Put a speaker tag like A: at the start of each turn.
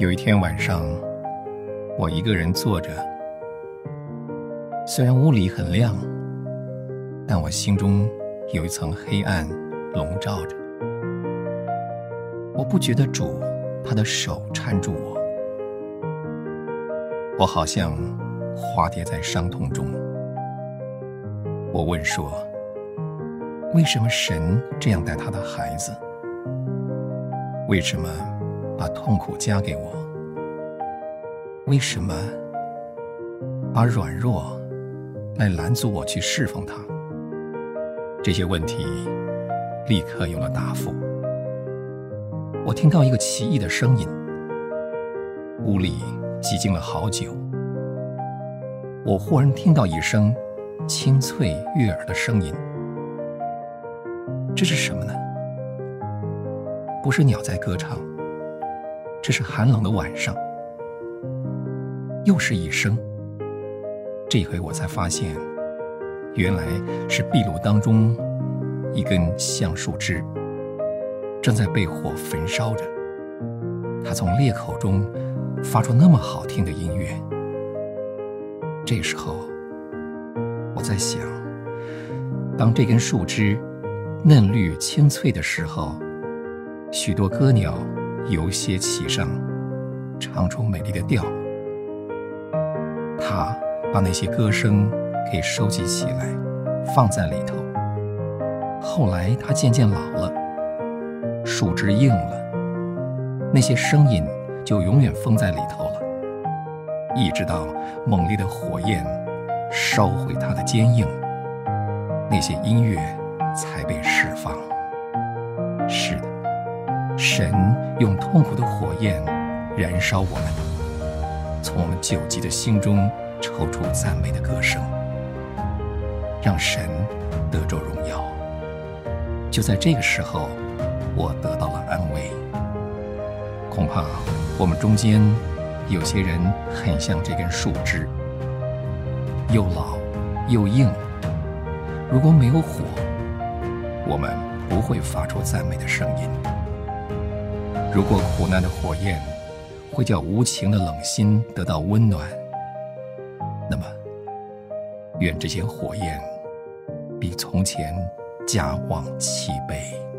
A: 有一天晚上，我一个人坐着，虽然屋里很亮，但我心中有一层黑暗笼罩着。我不觉得主他的手搀住我，我好像滑跌在伤痛中。我问说：为什么神这样待他的孩子？为什么？把痛苦加给我，为什么把软弱来拦阻我去侍奉他？这些问题立刻有了答复。我听到一个奇异的声音，屋里寂静了好久。我忽然听到一声清脆悦耳的声音，这是什么呢？不是鸟在歌唱。这是寒冷的晚上，又是一声。这回我才发现，原来是壁炉当中一根橡树枝正在被火焚烧着。它从裂口中发出那么好听的音乐。这时候，我在想，当这根树枝嫩绿清脆的时候，许多歌鸟。有些起上，唱出美丽的调。他把那些歌声给收集起来，放在里头。后来他渐渐老了，树枝硬了，那些声音就永远封在里头了。一直到猛烈的火焰烧毁它的坚硬，那些音乐才被释放。是。神用痛苦的火焰燃烧我们，从我们久寂的心中抽出赞美的歌声，让神得着荣耀。就在这个时候，我得到了安慰。恐怕我们中间有些人很像这根树枝，又老又硬。如果没有火，我们不会发出赞美的声音。如果苦难的火焰会叫无情的冷心得到温暖，那么愿这些火焰比从前加旺七倍。